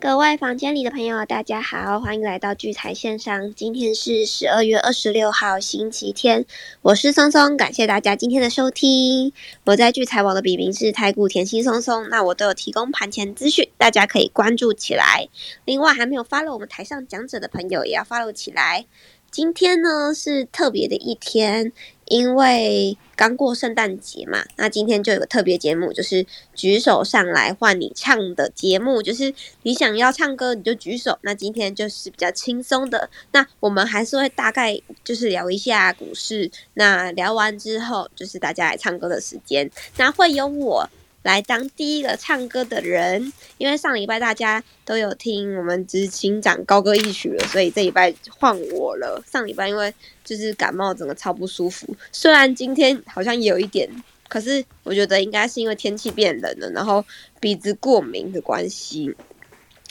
各位房间里的朋友，大家好，欢迎来到聚财线上。今天是十二月二十六号，星期天，我是松松，感谢大家今天的收听。我在聚财网的笔名是太古甜心松松，那我都有提供盘前资讯，大家可以关注起来。另外，还没有发了我们台上讲者的朋友，也要发 w 起来。今天呢是特别的一天。因为刚过圣诞节嘛，那今天就有个特别节目，就是举手上来换你唱的节目，就是你想要唱歌你就举手。那今天就是比较轻松的，那我们还是会大概就是聊一下股市。那聊完之后，就是大家来唱歌的时间，那会有我。来当第一个唱歌的人，因为上礼拜大家都有听我们执行长高歌一曲了，所以这礼拜换我了。上礼拜因为就是感冒，整个超不舒服。虽然今天好像有一点，可是我觉得应该是因为天气变冷了，然后鼻子过敏的关系。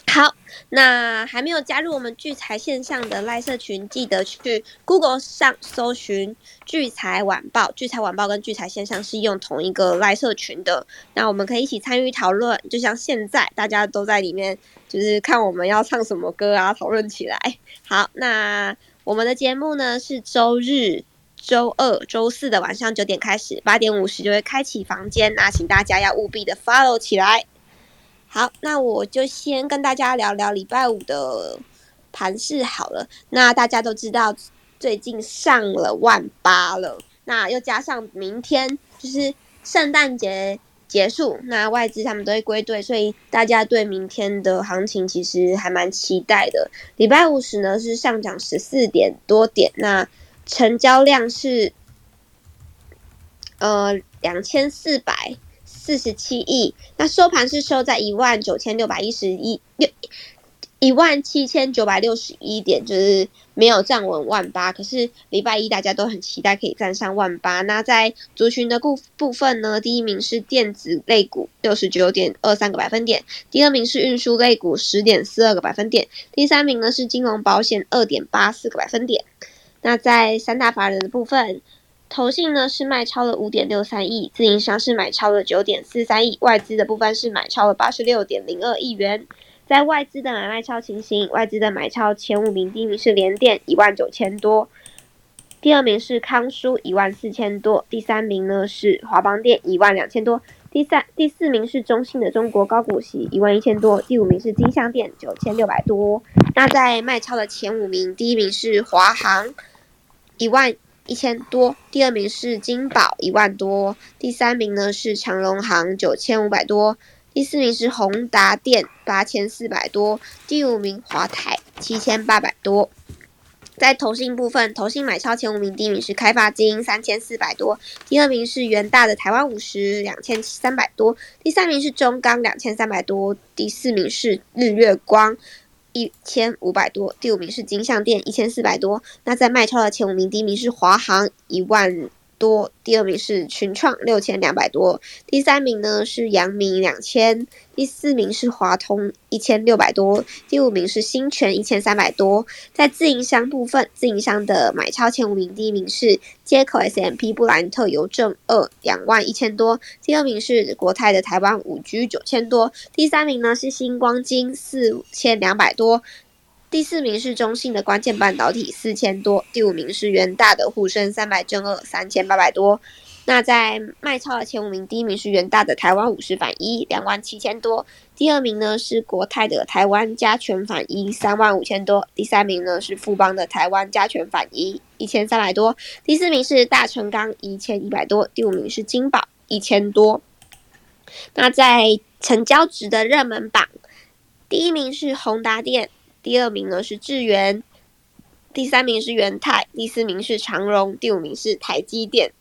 好，那还没有加入我们聚财线上的赖社群，记得去 Google 上搜寻聚财晚报。聚财晚报跟聚财线上是用同一个赖社群的，那我们可以一起参与讨论。就像现在大家都在里面，就是看我们要唱什么歌啊，讨论起来。好，那我们的节目呢是周日、周二、周四的晚上九点开始，八点五十就会开启房间，那请大家要务必的 follow 起来。好，那我就先跟大家聊聊礼拜五的盘势好了。那大家都知道，最近上了万八了，那又加上明天就是圣诞节结束，那外资他们都会归队，所以大家对明天的行情其实还蛮期待的。礼拜五时呢是上涨十四点多点，那成交量是呃两千四百。四十七亿，那收盘是收在一万九千六百一十一六一万七千九百六十一点，就是没有站稳万八。可是礼拜一大家都很期待可以站上万八。那在族群的部部分呢，第一名是电子类股六十九点二三个百分点，第二名是运输类股十点四二个百分点，第三名呢是金融保险二点八四个百分点。那在三大法人的部分。投信呢是卖超了五点六三亿，自营商是买超了九点四三亿，外资的部分是买超了八十六点零二亿元。在外资的买卖超情形，外资的买超前五名，第一名是联电一万九千多，第二名是康舒一万四千多，第三名呢是华邦电一万两千多，第三第四名是中信的中国高股息一万一千多，第五名是金相电九千六百多。那在卖超的前五名，第一名是华航一万。一千多，第二名是金宝一万多，第三名呢是长隆行九千五百多，第四名是宏达电八千四百多，第五名华泰七千八百多。在投信部分，投信买超前五名，第一名是开发金三千四百多，第二名是元大的台湾五十两千三百多，第三名是中钢两千三百多，第四名是日月光。一千五百多，第五名是金象店一千四百多。那在卖超的前五名，第一名是华航一万多，第二名是群创六千两百多，第三名呢是阳明两千。第四名是华通一千六百多，第五名是新泉一千三百多。在自营商部分，自营商的买超前五名，第一名是接口 S M P 布兰特邮政二两万一千多，第二名是国泰的台湾五 G 九千多，第三名呢是星光金四千两百多，第四名是中信的关键半导体四千多，第五名是元大的沪深三百正二三千八百多。那在卖超的前五名，第一名是元大的台湾五十反一，两万七千多；第二名呢是国泰的台湾加权反一，三万五千多；第三名呢是富邦的台湾加权反一，一千三百多；第四名是大成钢一千一百多；第五名是金宝一千多。那在成交值的热门榜，第一名是宏达电，第二名呢是智源，第三名是元泰，第四名是长荣，第五名是台积电。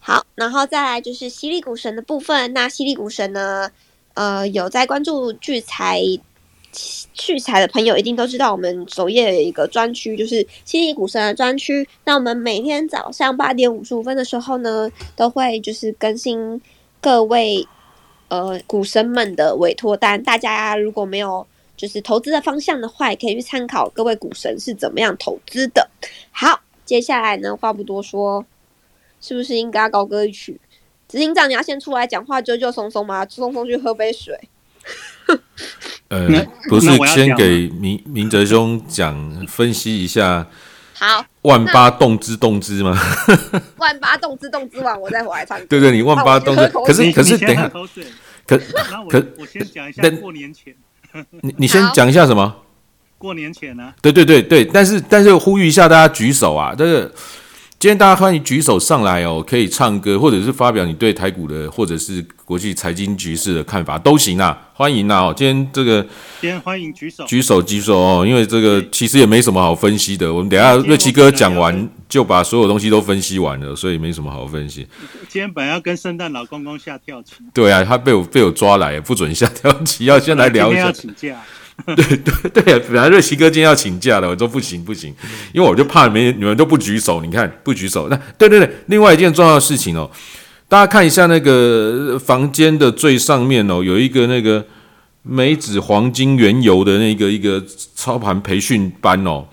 好，然后再来就是犀利股神的部分。那犀利股神呢，呃，有在关注聚财、聚财的朋友，一定都知道我们首页有一个专区，就是犀利股神的专区。那我们每天早上八点五十五分的时候呢，都会就是更新各位呃股神们的委托单。大家如果没有就是投资的方向的话，也可以去参考各位股神是怎么样投资的。好，接下来呢，话不多说。是不是应该高歌一曲？执行长，你要先出来讲话，救救松松吗？松松去喝杯水。呃，不是先给明明哲兄讲分析一下好，万八动之动之吗？万八动之动之完，我再回来唱歌。对对，你万八动之可是可是等一下，喝口水，可我可我先讲一下过年前，你你先讲一下什么？过年前呢、对对对对，但是但是呼吁一下大家举手啊！这个今天大家欢迎举手上来哦，可以唱歌，或者是发表你对台股的或者是国际财经局势的看法都行啊，欢迎啊！哦，今天这个先欢迎举手。举手举手哦，因为这个其实也没什么好分析的，我们等一下瑞奇哥讲完就把所有东西都分析完了，所以没什么好分析。今天本来要跟圣诞老公公下跳棋，对啊，他被我被我抓来，不准下跳棋，要先来聊一下。请假。对 啊，本来瑞奇哥今天要请假了，我说不行不行，因为我就怕没你们都不举手，你看不举手。那对对对，另外一件重要的事情哦，大家看一下那个房间的最上面哦，有一个那个梅子黄金原油的那个一个操盘培训班哦，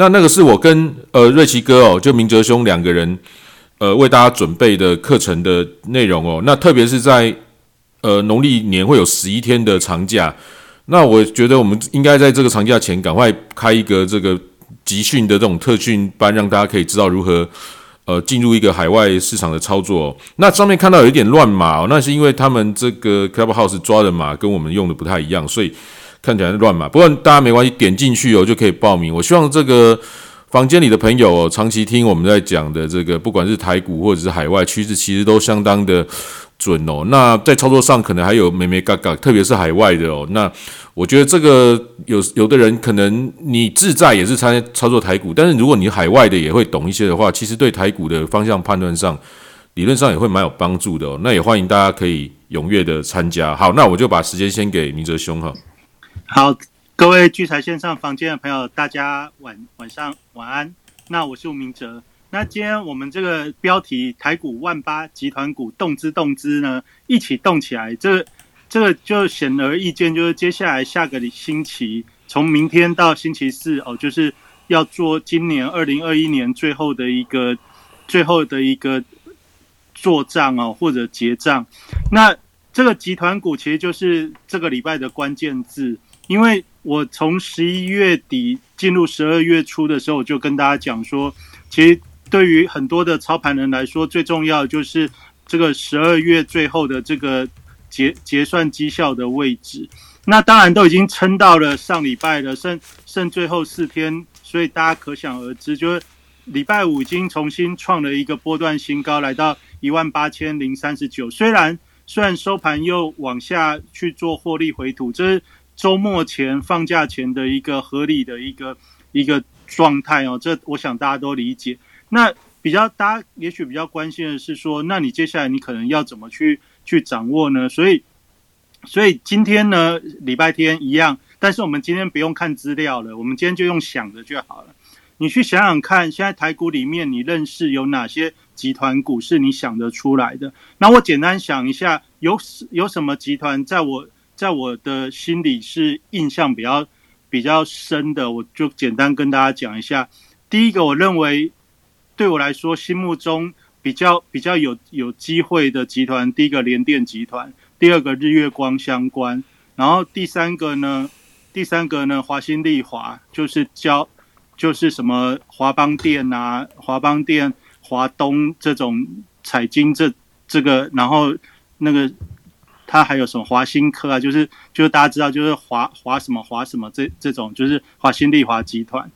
那那个是我跟呃瑞奇哥哦，就明哲兄两个人呃为大家准备的课程的内容哦，那特别是在呃农历年会有十一天的长假。那我觉得我们应该在这个长假前赶快开一个这个集训的这种特训班，让大家可以知道如何呃进入一个海外市场的操作、那上面看到有一点乱码哦，那是因为他们这个 Clubhouse 抓的码跟我们用的不太一样，所以看起来乱嘛。不过大家没关系，点进去哦就可以报名。我希望这个房间里的朋友哦，长期听我们在讲的这个，不管是台股或者是海外趋势，其实都相当的准哦。那在操作上可能还有美美嘎嘎，特别是海外的哦。那我觉得这个有有的人可能你自在也是参操作台股，但是如果你海外的也会懂一些的话，其实对台股的方向判断上，理论上也会蛮有帮助的哦。那也欢迎大家可以踊跃的参加。好，那我就把时间先给明哲兄哈。好，各位聚财线上房间的朋友，大家晚晚上晚安。那我是吴明哲。那今天我们这个标题台股万八集团股动资动资呢，一起动起来，这这个就显而易见，就是接下来下个星期，从明天到星期四哦，就是要做今年二零二一年最后的一个最后的一个做账哦，或者结账。那这个集团股其实就是这个礼拜的关键字，因为我从十一月底进入十二月初的时候，我就跟大家讲说，其实对于很多的操盘人来说，最重要就是这个十二月最后的这个结结算绩效的位置。那当然都已经撑到了上礼拜了，剩剩最后四天，所以大家可想而知，就是礼拜五已经重新创了一个波段新高，来到一万八千零三十九。虽然虽然收盘又往下去做获利回吐，这是周末前放假前的一个合理的一个一个状态哦。这我想大家都理解。那比较大家也许比较关心的是说，那你接下来你可能要怎么去去掌握呢？所以所以今天呢，礼拜天一样，但是我们今天不用看资料了，我们今天就用想的就好了。你去想想看，现在台股里面你认识有哪些集团股是你想得出来的？那我简单想一下，有有什么集团在我在我的心里是印象比较比较深的，我就简单跟大家讲一下。第一个，我认为对我来说心目中比较比较有有机会的集团，第一个联电集团，第二个日月光相关，然后第三个呢，第三个呢华新丽华就是交就是什么华邦电啊、华邦电、华东这种彩金这这个，然后那个它还有什么华新科啊，就是就是大家知道就是华华什么华什么这这种就是华新丽华集团，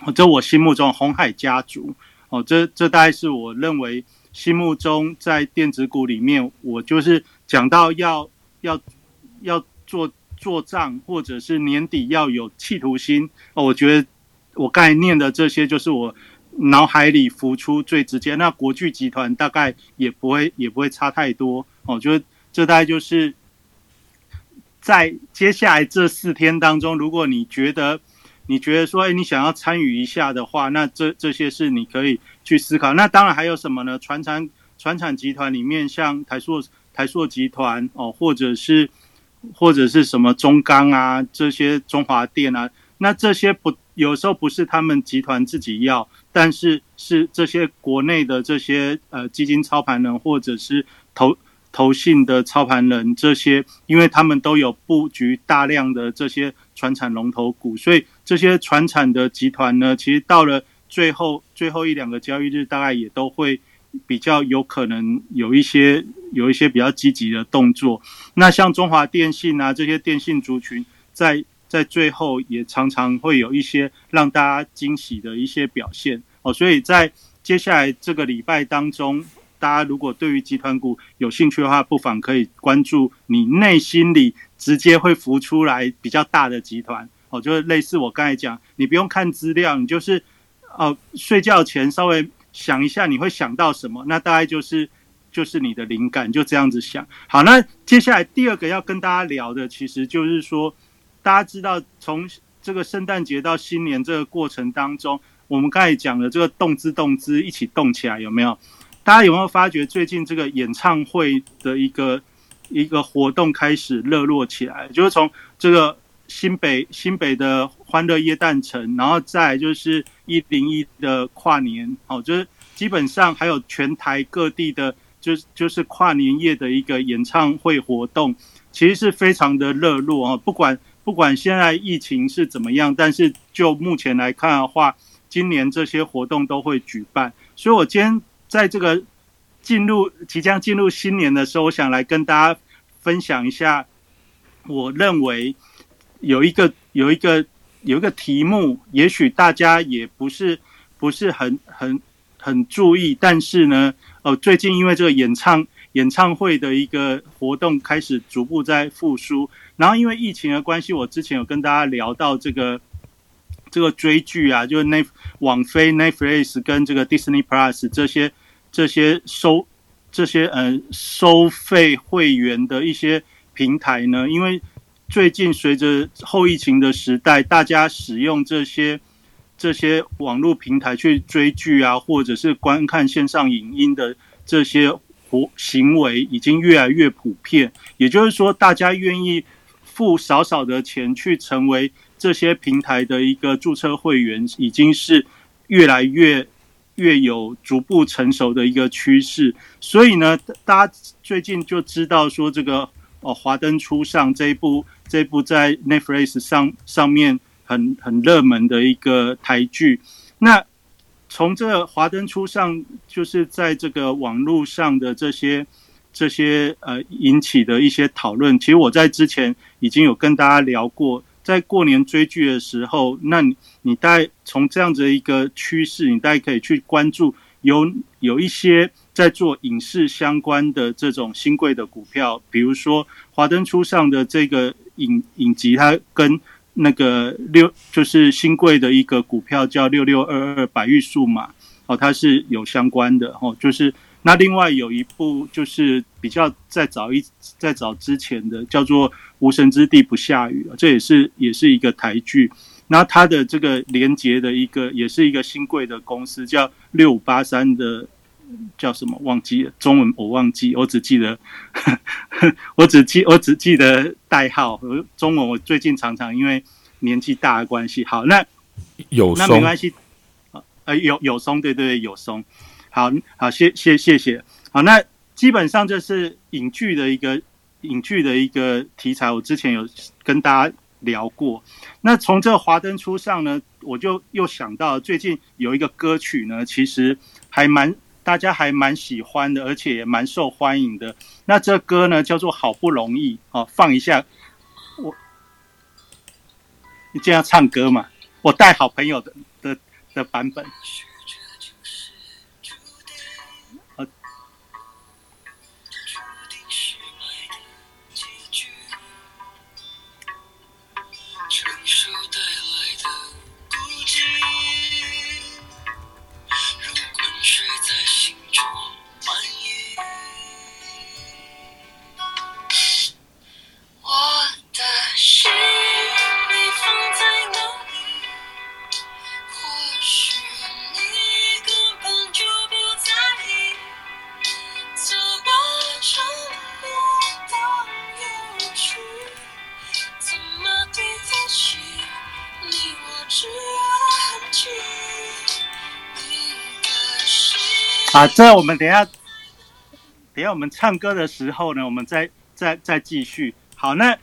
哦，这我心目中红海家族哦，这这大概是我认为心目中在电子股里面，我就是讲到要要要做做账，或者是年底要有企图心哦，我觉得。我刚才念的这些，就是我脑海里浮出最直接。那国巨集团大概也不会也不会差太多哦，就是这大概就是在接下来这四天当中，如果你觉得你觉得说，哎，你想要参与一下的话，那这这些是你可以去思考。那当然还有什么呢？船产船产集团里面，像台塑台塑集团哦，或者是或者是什么中钢啊，这些中华电啊，那这些不。有时候不是他们集团自己要，但是是这些国内的这些呃基金操盘人或者是投投信的操盘人这些，因为他们都有布局大量的这些船产龙头股，所以这些船产的集团呢，其实到了最后最后一两个交易日，大概也都会比较有可能有一些有一些比较积极的动作。那像中华电信啊这些电信族群，在在最后也常常会有一些让大家惊喜的一些表现哦，所以在接下来这个礼拜当中。大家如果对于集团股有兴趣的话，不妨可以关注你内心里直接会浮出来比较大的集团哦，就是类似我刚才讲，你不用看资料，你就是哦睡觉前稍微想一下，你会想到什么？那大概就是就是你的灵感，就这样子想。好，那接下来第二个要跟大家聊的，其实就是说，大家知道从这个圣诞节到新年这个过程当中，我们刚才讲的这个动之动之一起动起来，有没有？大家有没有发觉最近这个演唱会的一个一个活动开始热络起来？就是从这个新北新北的欢乐夜诞城，然后再就是一零一的跨年，哦，就是基本上还有全台各地的，就是就是跨年夜的一个演唱会活动，其实是非常的热络啊。不管不管现在疫情是怎么样，但是就目前来看的话，今年这些活动都会举办。所以我今天。在这个进入即将进入新年的时候，我想来跟大家分享一下，我认为有一个有一个有一个题目，也许大家也不是不是很很很注意，但是呢，哦，最近因为这个演唱演唱会的一个活动开始逐步在复苏，然后因为疫情的关系，我之前有跟大家聊到这个。这个追剧啊，就是那网飞 Netflix 跟这个 Disney Plus 这些这些收这些呃收费会员的一些平台呢，因为最近随着后疫情的时代，大家使用这些这些网络平台去追剧啊，或者是观看线上影音的这些活行为已经越来越普遍。也就是说，大家愿意付少少的钱去成为。这些平台的一个注册会员已经是越来越越有逐步成熟的一个趋势，所以呢，大家最近就知道说这个哦，《华灯初上》这一部这一部在 Netflix 上上面很很热门的一个台剧。那从这《华灯初上》就是在这个网络上的这些这些呃引起的一些讨论，其实我在之前已经有跟大家聊过。在过年追剧的时候，那你你大概从这样子一个趋势，你大概可以去关注有有一些在做影视相关的这种新贵的股票，比如说《华灯初上》的这个影影集，它跟那个六就是新贵的一个股票叫六六二二百玉数码哦，它是有相关的哦，就是。那另外有一部就是比较再早一再早之前的叫做《无神之地不下雨》，这也是也是一个台剧。那它的这个连接的一个也是一个新贵的公司，叫六五八三的叫什么忘记了中文我忘记，我只记得 我只记我只记得代号。中文我最近常常因为年纪大的关系，好那有那没关系，呃有有松对对对有松。好好，谢谢谢谢。好，那基本上这是影剧的一个影剧的一个题材，我之前有跟大家聊过。那从这《华灯初上》呢，我就又想到最近有一个歌曲呢，其实还蛮大家还蛮喜欢的，而且也蛮受欢迎的。那这歌呢叫做《好不容易》哦，放一下。我你这样唱歌嘛？我带好朋友的的的版本。啊，这我们等下，等下我们唱歌的时候呢，我们再再再继续。好，那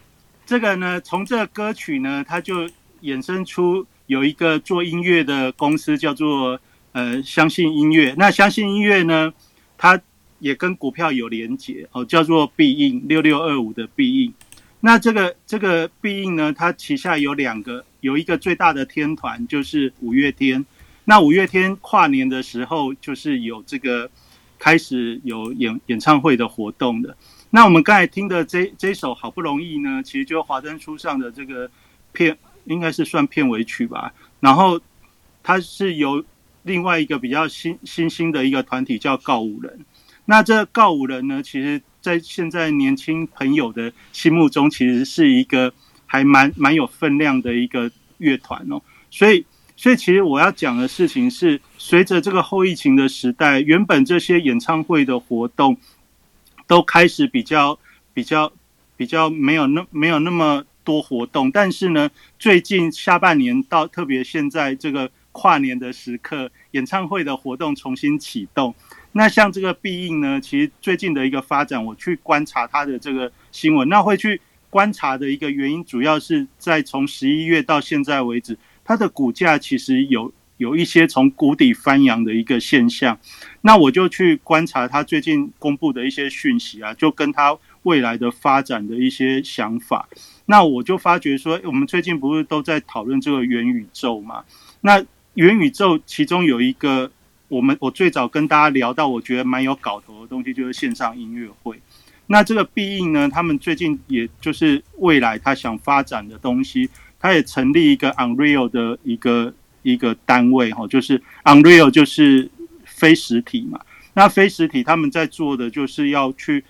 这个呢，从这歌曲呢，它就衍生出有一个做音乐的公司叫做呃相信音乐。那相信音乐呢，它也跟股票有连结哦，叫做必应六六二五的必应。那这个这个必应呢，它旗下有两个，有一个最大的天团就是五月天。那五月天跨年的时候，就是有这个开始有演演唱会的活动的。那我们刚才听的这这首好不容易呢，其实就华灯初上的这个片，应该是算片尾曲吧。然后它是由另外一个比较新新兴的一个团体叫告五人。那这告五人呢，其实在现在年轻朋友的心目中，其实是一个还蛮蛮有分量的一个乐团哦。所以。所以，其实我要讲的事情是，随着这个后疫情的时代，原本这些演唱会的活动都开始比较、比较、比较没有那没有那么多活动。但是呢，最近下半年到特别现在这个跨年的时刻，演唱会的活动重新启动。那像这个必应呢，其实最近的一个发展，我去观察它的这个新闻，那会去观察的一个原因，主要是在从十一月到现在为止。它的股价其实有有一些从谷底翻扬的一个现象，那我就去观察它最近公布的一些讯息啊，就跟它未来的发展的一些想法。那我就发觉说，我们最近不是都在讨论这个元宇宙嘛？那元宇宙其中有一个，我们我最早跟大家聊到，我觉得蛮有搞头的东西，就是线上音乐会。那这个必应呢，他们最近也就是未来他想发展的东西。他也成立一个 Unreal 的一个一个单位哈，就是 Unreal 就是非实体嘛。那非实体他们在做的就是要去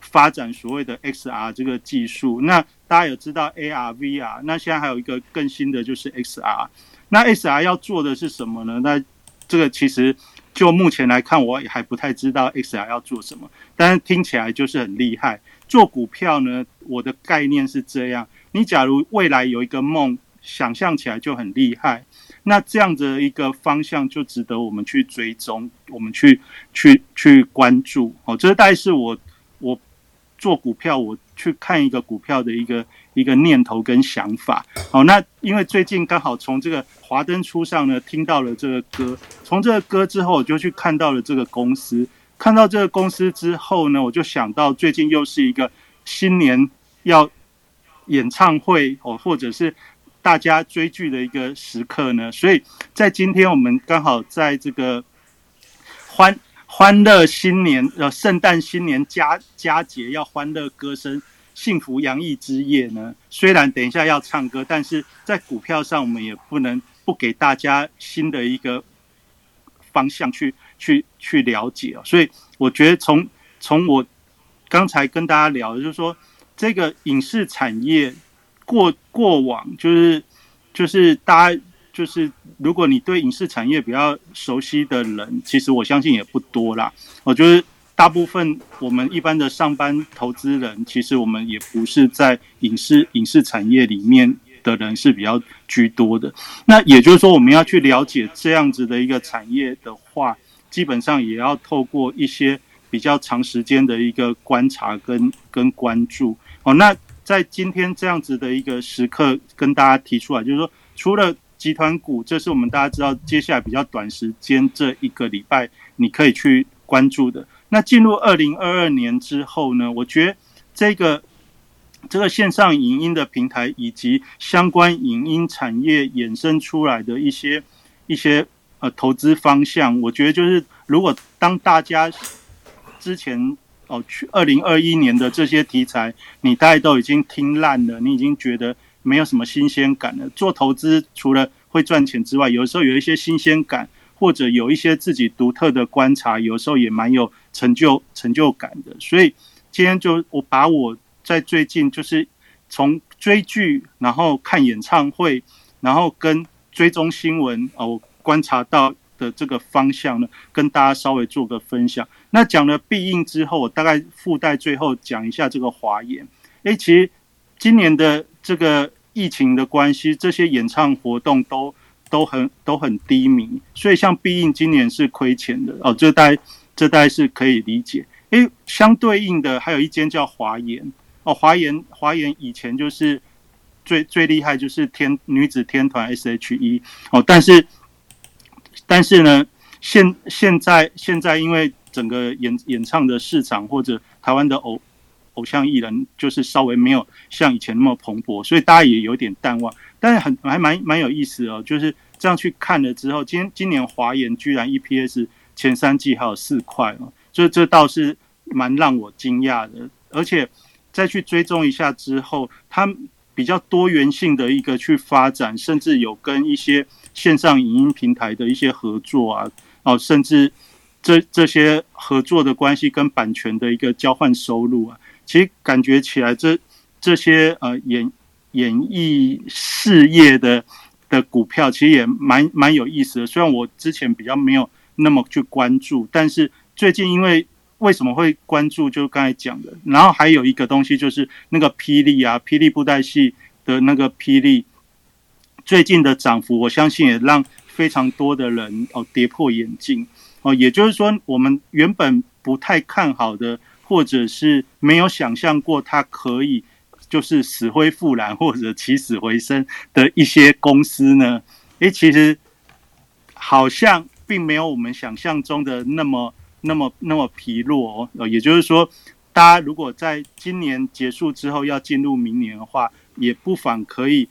发展所谓的 XR 这个技术。那大家有知道 AR、VR，那现在还有一个更新的就是 XR。那 XR 要做的是什么呢？那这个其实就目前来看，我也还不太知道 XR 要做什么，但是听起来就是很厉害。做股票呢，我的概念是这样。你假如未来有一个梦，想象起来就很厉害，那这样的一个方向就值得我们去追踪，我们去去去关注。哦，这大概是我我做股票，我去看一个股票的一个一个念头跟想法。好，那因为最近刚好从这个华灯初上呢，听到了这个歌，从这个歌之后，我就去看到了这个公司，看到这个公司之后呢，我就想到最近又是一个新年要。演唱会哦，或者是大家追剧的一个时刻呢，所以在今天我们刚好在这个欢欢乐新年呃圣诞新年佳佳节要欢乐歌声幸福洋溢之夜呢，虽然等一下要唱歌，但是在股票上我们也不能不给大家新的一个方向去去去了解哦，所以我觉得从从我刚才跟大家聊，就是说。这个影视产业过过往就是就是大家就是如果你对影视产业比较熟悉的人，其实我相信也不多啦。我觉得大部分我们一般的上班投资人，其实我们也不是在影视影视产业里面的人是比较居多的。那也就是说，我们要去了解这样子的一个产业的话，基本上也要透过一些比较长时间的一个观察跟跟关注。哦，那在今天这样子的一个时刻，跟大家提出来，就是说，除了集团股，这是我们大家知道，接下来比较短时间这一个礼拜你可以去关注的。那进入二零二二年之后呢，我觉得这个这个线上影音的平台以及相关影音产业衍生出来的一些一些呃投资方向，我觉得就是如果当大家之前。哦，去二零二一年的这些题材，你大概都已经听烂了，你已经觉得没有什么新鲜感了。做投资除了会赚钱之外，有时候有一些新鲜感，或者有一些自己独特的观察，有时候也蛮有成就成就感的。所以今天就我把我在最近就是从追剧，然后看演唱会，然后跟追踪新闻哦，观察到。的这个方向呢，跟大家稍微做个分享。那讲了必应之后，我大概附带最后讲一下这个华研。诶，其实今年的这个疫情的关系，这些演唱活动都都很都很低迷，所以像必应今年是亏钱的哦。这大这大概是可以理解。诶，相对应的还有一间叫华研哦，华研华研以前就是最最厉害就是天女子天团 S.H.E 哦，但是但是呢，现现在现在因为整个演演唱的市场或者台湾的偶偶像艺人就是稍微没有像以前那么蓬勃，所以大家也有点淡忘。但是很还蛮蛮有意思哦，就是这样去看了之后，今今年华研居然 EPS 前三季还有四块哦，这这倒是蛮让我惊讶的。而且再去追踪一下之后，他比较多元性的一个去发展，甚至有跟一些线上影音平台的一些合作啊，哦，甚至这这些合作的关系跟版权的一个交换收入啊。其实感觉起来，这这些呃演演艺事业的的股票，其实也蛮蛮有意思的。虽然我之前比较没有那么去关注，但是最近因为为什么会关注，就刚才讲的。然后还有一个东西就是那个霹雳啊，霹雳布袋戏的那个霹雳，最近的涨幅，我相信也让非常多的人哦跌破眼镜哦。也就是说，我们原本不太看好的。或者是没有想象过它可以就是死灰复燃或者起死回生的一些公司呢？诶，其实好像并没有我们想象中的那么那么那么疲弱哦。也就是说，大家如果在今年结束之后要进入明年的话，也不妨可以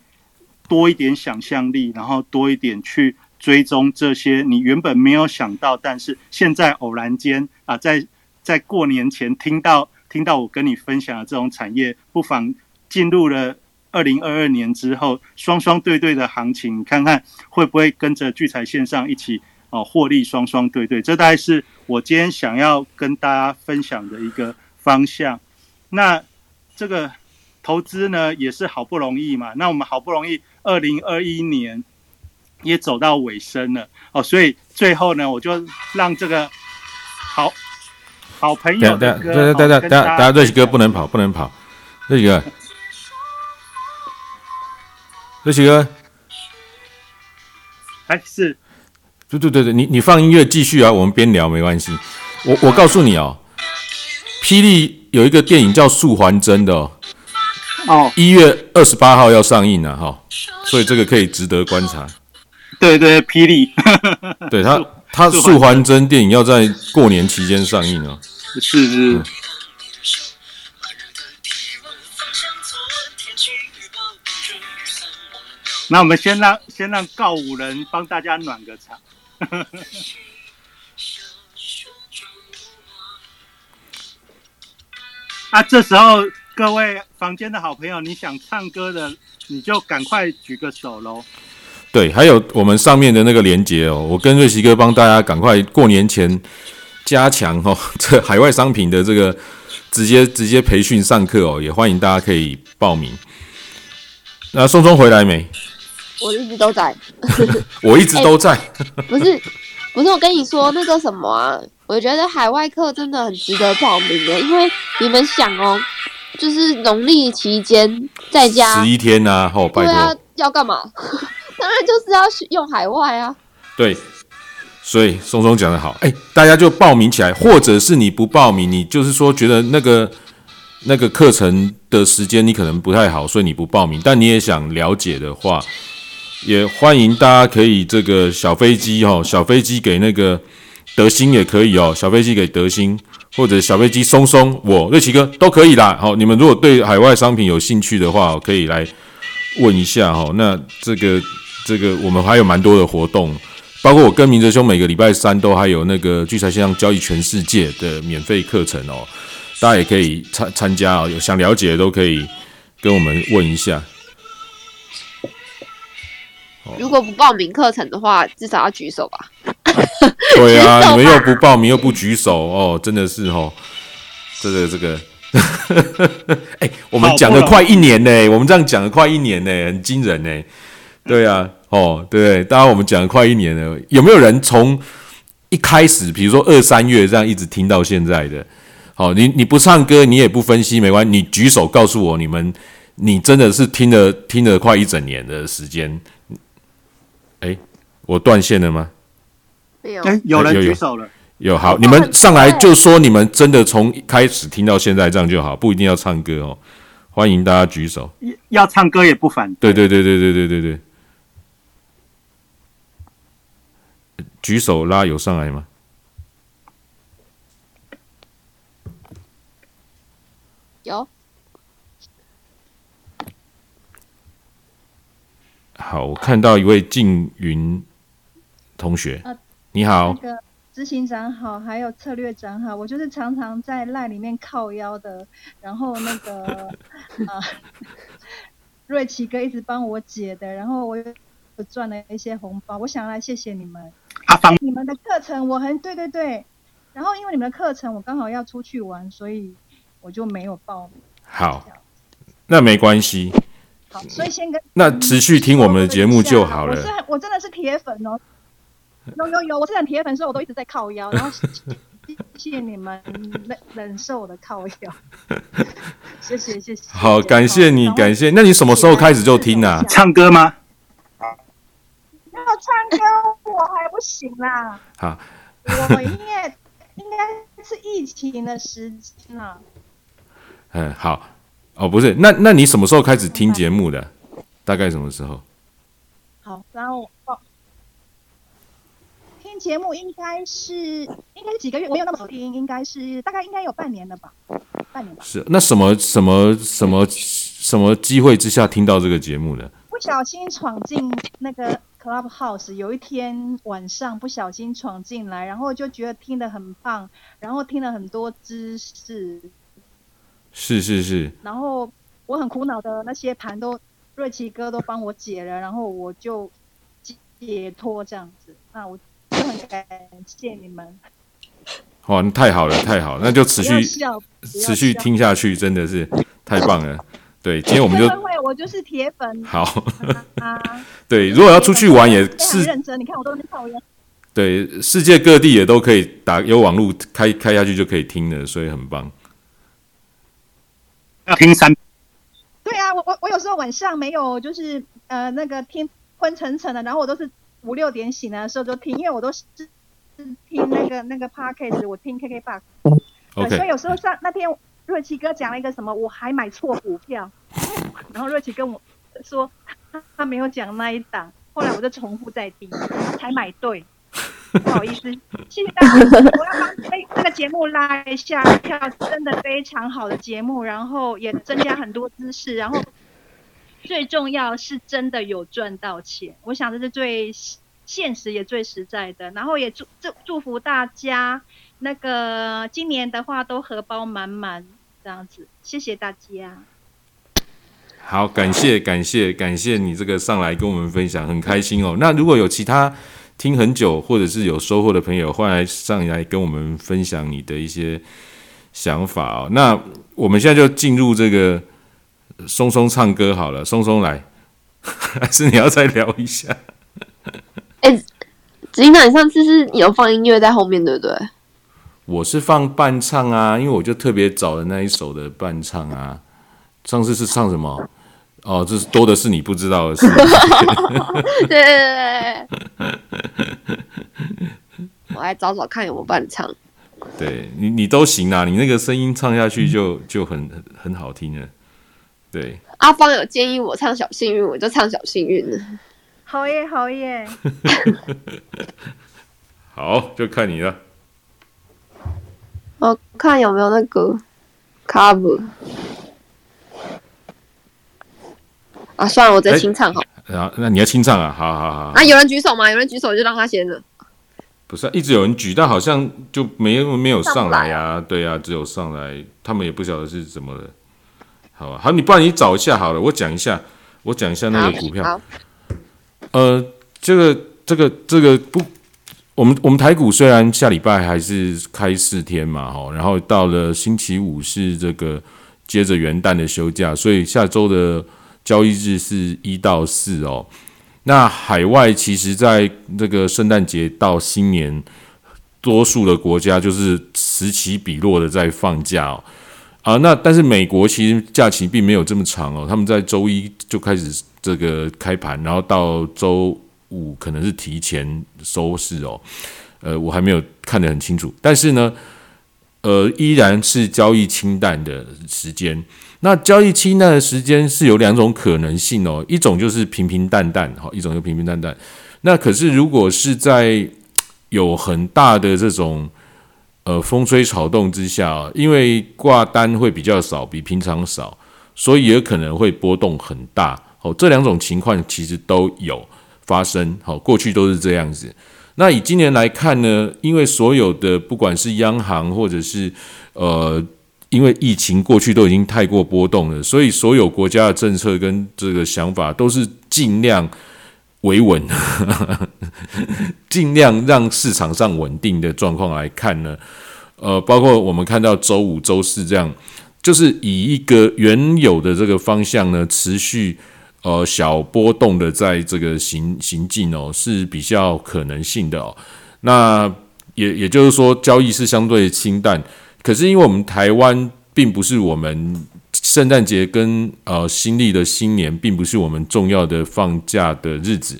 多一点想象力，然后多一点去追踪这些你原本没有想到，但是现在偶然间啊在。在过年前听到听到我跟你分享的这种产业，不妨进入了二零二二年之后双双对对的行情，看看会不会跟着聚财线上一起哦获利双双对对。这大概是我今天想要跟大家分享的一个方向。那这个投资呢也是好不容易嘛，那我们好不容易二零二一年也走到尾声了哦，所以最后呢我就让这个好。好朋友的歌，大家大家，大家瑞奇哥不能跑，不能跑，瑞奇哥，瑞奇哥，哎是，对对对对，你你放音乐继续啊，我们边聊没关系。我我告诉你哦，霹雳有一个电影叫《素还真》的哦，哦，一月二十八号要上映了哈，所以这个可以值得观察。对对，霹雳，对他。他《素还真》电影要在过年期间上映哦。是是。那我们先让先让告五人帮大家暖个场。啊，这时候各位房间的好朋友，你想唱歌的，你就赶快举个手喽。对，还有我们上面的那个连接哦，我跟瑞奇哥帮大家赶快过年前加强哦，这海外商品的这个直接直接培训上课哦，也欢迎大家可以报名。那松松回来没？我一直都在，我一直都在。不是不是，我跟你说那个什么啊，我觉得海外课真的很值得报名的，因为你们想哦，就是农历期间在家十一天呐，哦，拜托，要干嘛？当然就是要用海外啊！对，所以松松讲的好，哎，大家就报名起来，或者是你不报名，你就是说觉得那个那个课程的时间你可能不太好，所以你不报名。但你也想了解的话，也欢迎大家可以这个小飞机哦，小飞机给那个德兴也可以哦，小飞机给德兴，或者小飞机松松我瑞奇哥都可以啦。好，你们如果对海外商品有兴趣的话，可以来问一下哈。那这个。这个我们还有蛮多的活动，包括我跟明哲兄每个礼拜三都还有那个聚财线上交易全世界的免费课程哦，大家也可以参参加哦，有想了解的都可以跟我们问一下。如果不报名课程的话，至少要举手吧？对啊，你们又不报名又不举手哦，真的是哦，这个这个，哎，我们讲了快一年呢，我们这样讲了快一年呢，很惊人呢。对啊，哦，对，当然我们讲了快一年了，有没有人从一开始，比如说二三月这样一直听到现在的？好，你你不唱歌，你也不分析，没关系，你举手告诉我，你们你真的是听了听了快一整年的时间？哎，我断线了吗？没有，哎，有人举手了，有好，你们上来就说你们真的从开始听到现在这样就好，不一定要唱歌哦。欢迎大家举手。要唱歌也不反对对对对对对对对，举手拉有上来吗？有好，我看到一位静云同学。呃，你好。那，个执行长好，还有策略长好，我就是常常在赖里面靠腰的，然后那个 啊，瑞奇哥一直帮我解的，然后我又赚了一些红包，我想来谢谢你们。阿芳你们的课程我很对对对，然后因为你们的课程我刚好要出去玩，所以我就没有报名。好，那没关系，好，所以先跟那持续听我们的节目就好了我是。我真的是铁粉哦，有有有，我是很铁粉，所以我都一直在靠腰，然后谢谢你们忍忍受我的靠腰，谢谢谢谢。好，感谢你，感谢。那你什么时候开始就听啊？唱歌吗？要唱歌我还不行啦，好，我应该应该是疫情的时间啦。嗯，好。哦，不是，那那你什么时候开始听节目的？大概什么时候？好，然后哦，听节目应该是应该是几个月，我没有那么早听，应该是大概应该有半年了吧，半年吧。是那什么什么什么什么机会之下听到这个节目的？不小心闯进那个 Clubhouse，有一天晚上不小心闯进来，然后就觉得听得很棒，然后听了很多知识，是是是，然后我很苦恼的那些盘都瑞奇哥都帮我解了，然后我就解脱这样子。那我就很感谢你们，哇，那太好了，太好了，那就持续笑，持续。听下去，真的是太棒了。对，今天我们就会我就是铁粉好。啊。对，如果要出去玩也是认真，你看我都很讨厌。对，世界各地也都可以打有网络开开下去就可以听了，所以很棒。要听三对啊，我我我有时候晚上没有就是呃那个听昏沉沉的，然后我都是五六点醒来的时候就听，因为我都是是听那个那个 podcast，我听 KK box，、呃、所以有时候上那天瑞奇哥讲了一个什么，我还买错股票，然后瑞奇跟我说他他没有讲那一档，后来我就重复再听，才买对。不好意思，谢谢大家。我要帮这这个节目拉一下票，真的非常好的节目，然后也增加很多知识，然后最重要是真的有赚到钱，我想这是最现实也最实在的。然后也祝祝祝福大家，那个今年的话都荷包满满这样子，谢谢大家。好，感谢感谢感谢你这个上来跟我们分享，很开心哦。那如果有其他听很久或者是有收获的朋友，欢迎上来跟我们分享你的一些想法哦。那我们现在就进入这个松松唱歌好了，松松来，还是你要再聊一下？子英长，你上次是有放音乐在后面，对不对？我是放伴唱啊，因为我就特别找了那一首的伴唱啊。上次是唱什么？哦，这是多的是你不知道的事。对对对对。我来找找看有没有伴唱。对你，你都行啊，你那个声音唱下去就就很很很好听了。对，阿芳有建议我唱小幸运，我就唱小幸运了。好耶，好耶。好，就看你了。我看有没有那个 cover。啊，算了，我直接清唱好。然后，那你要清唱啊？好好好，啊，有人举手吗？有人举手就让他先了。不是、啊、一直有人举，但好像就没有没有上来啊。对啊，只有上来，他们也不晓得是怎么了。好吧，好，你不然你找一下好了，我讲一下，我讲一下那个股票。好，呃，这个这个这个不，我们我们台股虽然下礼拜还是开四天嘛，哈，然后到了星期五是这个接着元旦的休假，所以下周的交易日是一到四哦。那海外其实在这个圣诞节到新年，多数的国家就是此起彼落的在放假哦。啊，那但是美国其实假期并没有这么长哦，他们在周一就开始这个开盘，然后到周五可能是提前收市哦。呃，我还没有看得很清楚。但是呢，呃，依然是交易清淡的时间。那交易清淡的时间是有两种可能性哦，一种就是平平淡淡，哈，一种就平平淡淡。那可是如果是在有很大的这种呃风吹草动之下，因为挂单会比较少，比平常少，所以也可能会波动很大。哦，这两种情况其实都有发生，好，过去都是这样子。那以今年来看呢，因为所有的不管是央行或者是呃。因为疫情过去都已经太过波动了，所以所有国家的政策跟这个想法都是尽量维稳，尽量让市场上稳定的状况来看呢。呃，包括我们看到周五、周四这样，就是以一个原有的这个方向呢，持续呃小波动的在这个行行进哦，是比较可能性的哦。那也也就是说，交易是相对清淡。可是，因为我们台湾并不是我们圣诞节跟呃新历的新年，并不是我们重要的放假的日子。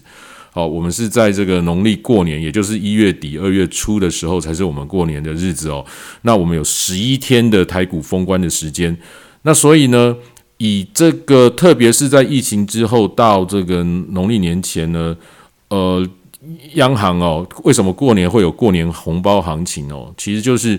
好，我们是在这个农历过年，也就是一月底二月初的时候，才是我们过年的日子哦。那我们有十一天的台股封关的时间。那所以呢，以这个，特别是在疫情之后到这个农历年前呢，呃，央行哦，为什么过年会有过年红包行情哦？其实就是。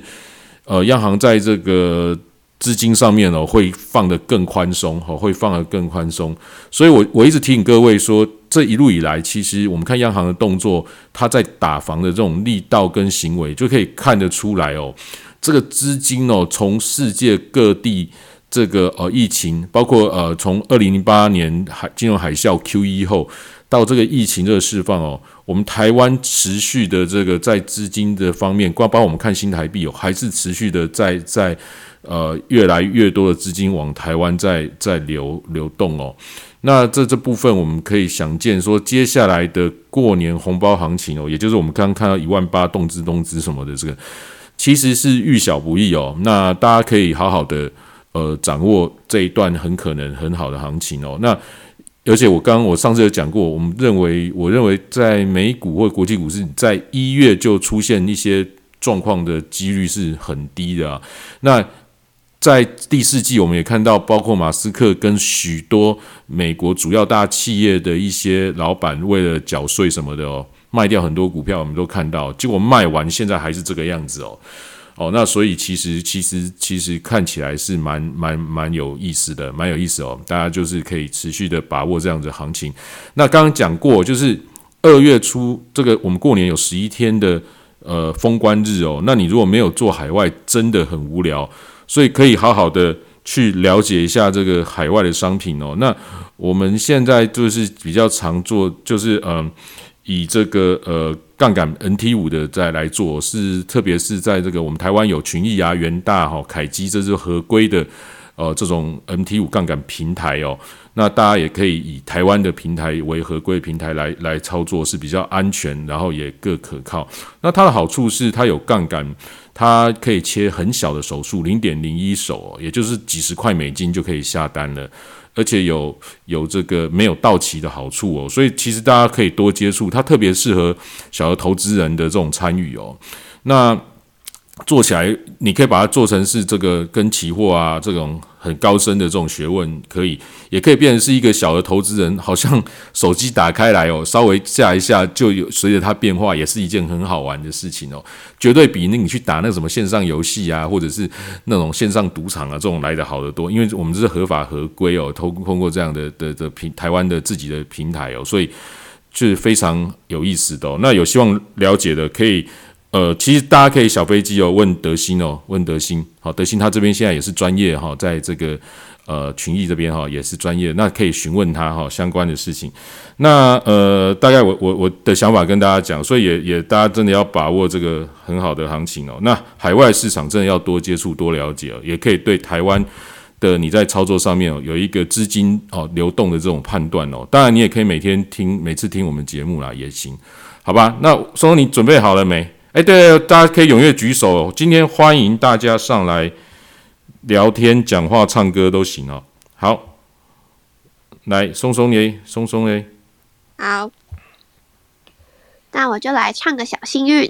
呃，央行在这个资金上面哦，会放得更宽松，哈，会放得更宽松。所以，我我一直提醒各位说，这一路以来，其实我们看央行的动作，它在打房的这种力道跟行为，就可以看得出来哦。这个资金哦，从世界各地这个呃疫情，包括呃从二零零八年海金融海啸 Q E 后。到这个疫情这个释放哦，我们台湾持续的这个在资金的方面，光帮我们看新台币哦，还是持续的在在呃越来越多的资金往台湾在在流流动哦。那这这部分我们可以想见说，接下来的过年红包行情哦，也就是我们刚刚看到一万八动资动资什么的这个，其实是遇小不易哦。那大家可以好好的呃掌握这一段很可能很好的行情哦。那而且我刚刚我上次有讲过，我们认为，我认为在美股或国际股市，在一月就出现一些状况的几率是很低的。那在第四季，我们也看到，包括马斯克跟许多美国主要大企业的一些老板，为了缴税什么的，卖掉很多股票，我们都看到，结果卖完现在还是这个样子哦。哦，那所以其实其实其实看起来是蛮蛮蛮有意思的，蛮有意思哦。大家就是可以持续的把握这样子行情。那刚刚讲过，就是二月初这个我们过年有十一天的呃封关日哦。那你如果没有做海外，真的很无聊，所以可以好好的去了解一下这个海外的商品哦。那我们现在就是比较常做，就是嗯。以这个呃杠杆 NT 五的再来做，是特别是在这个我们台湾有群益啊、元大哈、凯基，这是合规的呃这种 N T 五杠杆平台哦。那大家也可以以台湾的平台为合规平台来来操作，是比较安全，然后也更可靠。那它的好处是它有杠杆，它可以切很小的手术，零点零一手，也就是几十块美金就可以下单了。而且有有这个没有到期的好处哦，所以其实大家可以多接触，它特别适合小额投资人的这种参与哦。那做起来，你可以把它做成是这个跟期货啊这种。很高深的这种学问，可以也可以变成是一个小的投资人，好像手机打开来哦，稍微下一下就有随着它变化，也是一件很好玩的事情哦。绝对比那你去打那什么线上游戏啊，或者是那种线上赌场啊这种来的好得多，因为我们这是合法合规哦，通通过这样的的的平台湾的自己的平台哦，所以就是非常有意思的哦。那有希望了解的可以。呃，其实大家可以小飞机哦，问德兴哦，问德兴。好，德兴他这边现在也是专业哈，在这个呃群益这边哈也是专业，那可以询问他哈相关的事情。那呃，大概我我我的想法跟大家讲，所以也也大家真的要把握这个很好的行情哦。那海外市场真的要多接触多了解哦，也可以对台湾的你在操作上面哦有一个资金哦流动的这种判断哦。当然你也可以每天听每次听我们节目啦也行，好吧？那松松你准备好了没？哎，对，大家可以踊跃举手，今天欢迎大家上来聊天、讲话、唱歌都行哦。好，来松松耶，松松耶。好，那我就来唱个小幸运。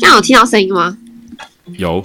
那有听到声音吗？有。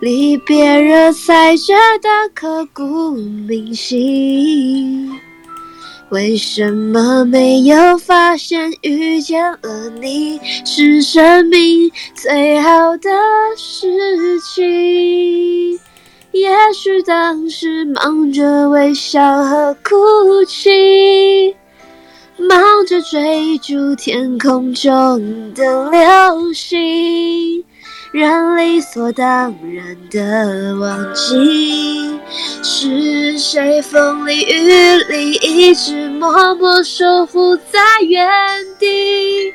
离别热才觉得刻骨铭心。为什么没有发现遇见了你是生命最好的事情？也许当时忙着微笑和哭泣。忙着追逐天空中的流星，人理所当然的忘记，是谁风里雨里一直默默守护在原地。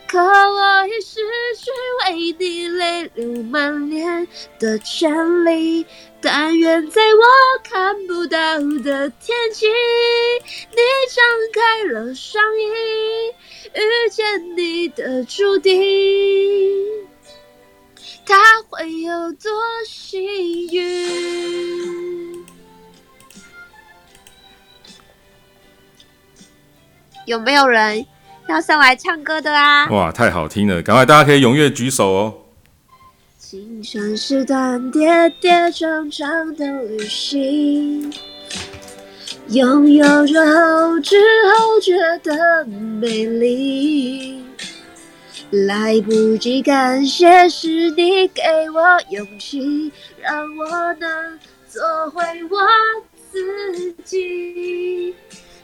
可我已失去为你泪流满脸的权利。但愿在我看不到的天际，你张开了双翼，遇见你的注定，他会有多幸运？有没有人？要上来唱歌的啊！哇，太好听了！赶快，大家可以踊跃举手哦。青春是段跌跌撞撞的旅行，拥有着后知后觉的美丽。来不及感谢，是你给我勇气，让我能做回我自己。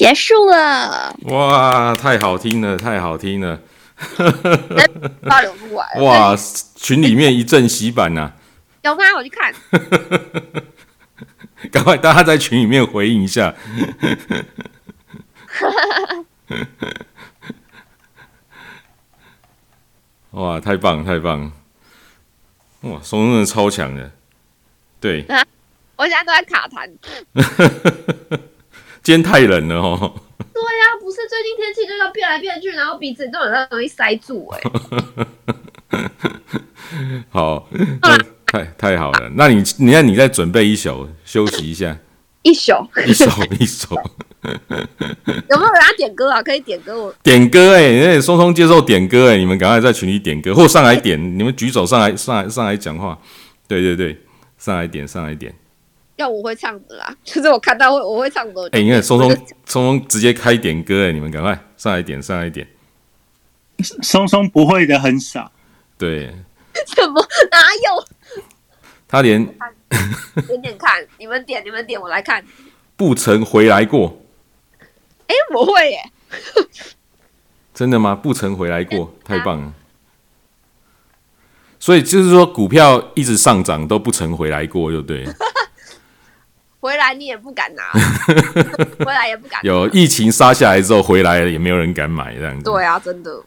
结束了！哇，太好听了，太好听了！哇，群里面一阵洗版呐！有吗？我去看。赶快，大家在群里面回应一下。哇，太棒，太棒！哇，松真的超强的。对。我现在都在卡痰。今天太冷了哦。对呀，不是最近天气就要变来变去，然后鼻子都很容易塞住哎。好，太太好了。那你你看你再准备一宿休息一下。一宿，一宿 一宿有没有人要点歌啊？可以点歌我。点歌哎、那松松接受点歌哎、你们赶快在群里点歌，或上来点，你们举手上来上来上来讲话，对对对，上来点上来点。要我会唱的啦，就是我看到会我会唱的。哎、你看松松松松直接开点歌哎、你们赶快上来点上来点，松松不会的很少，对什么哪有？他连点点看，你们点你们点，我来看。不曾回来过，哎，我会耶，真的吗？不曾回来过，太棒了。所以就是说，股票一直上涨都不曾回来过，就对了。回来你也不敢拿，回来也不敢。有疫情杀下来之后回来了，也没有人敢买这样子。对啊，真的。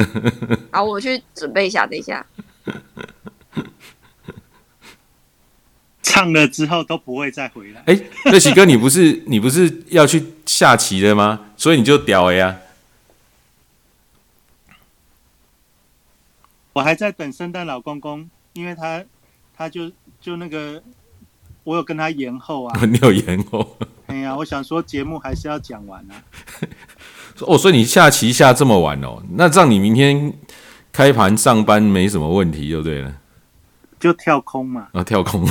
好，我去准备一下，等一下。唱了之后都不会再回来。哎，瑞奇哥，你不是你不是要去下棋的吗？所以你就屌了呀。我还在等圣诞老公公，因为他他就就那个，我有跟他延后啊。你有延后 哎呀，我想说节目还是要讲完啊。哦，所以你下棋下这么晚哦，那让你明天开盘上班没什么问题就对了。就跳空嘛，啊，跳空，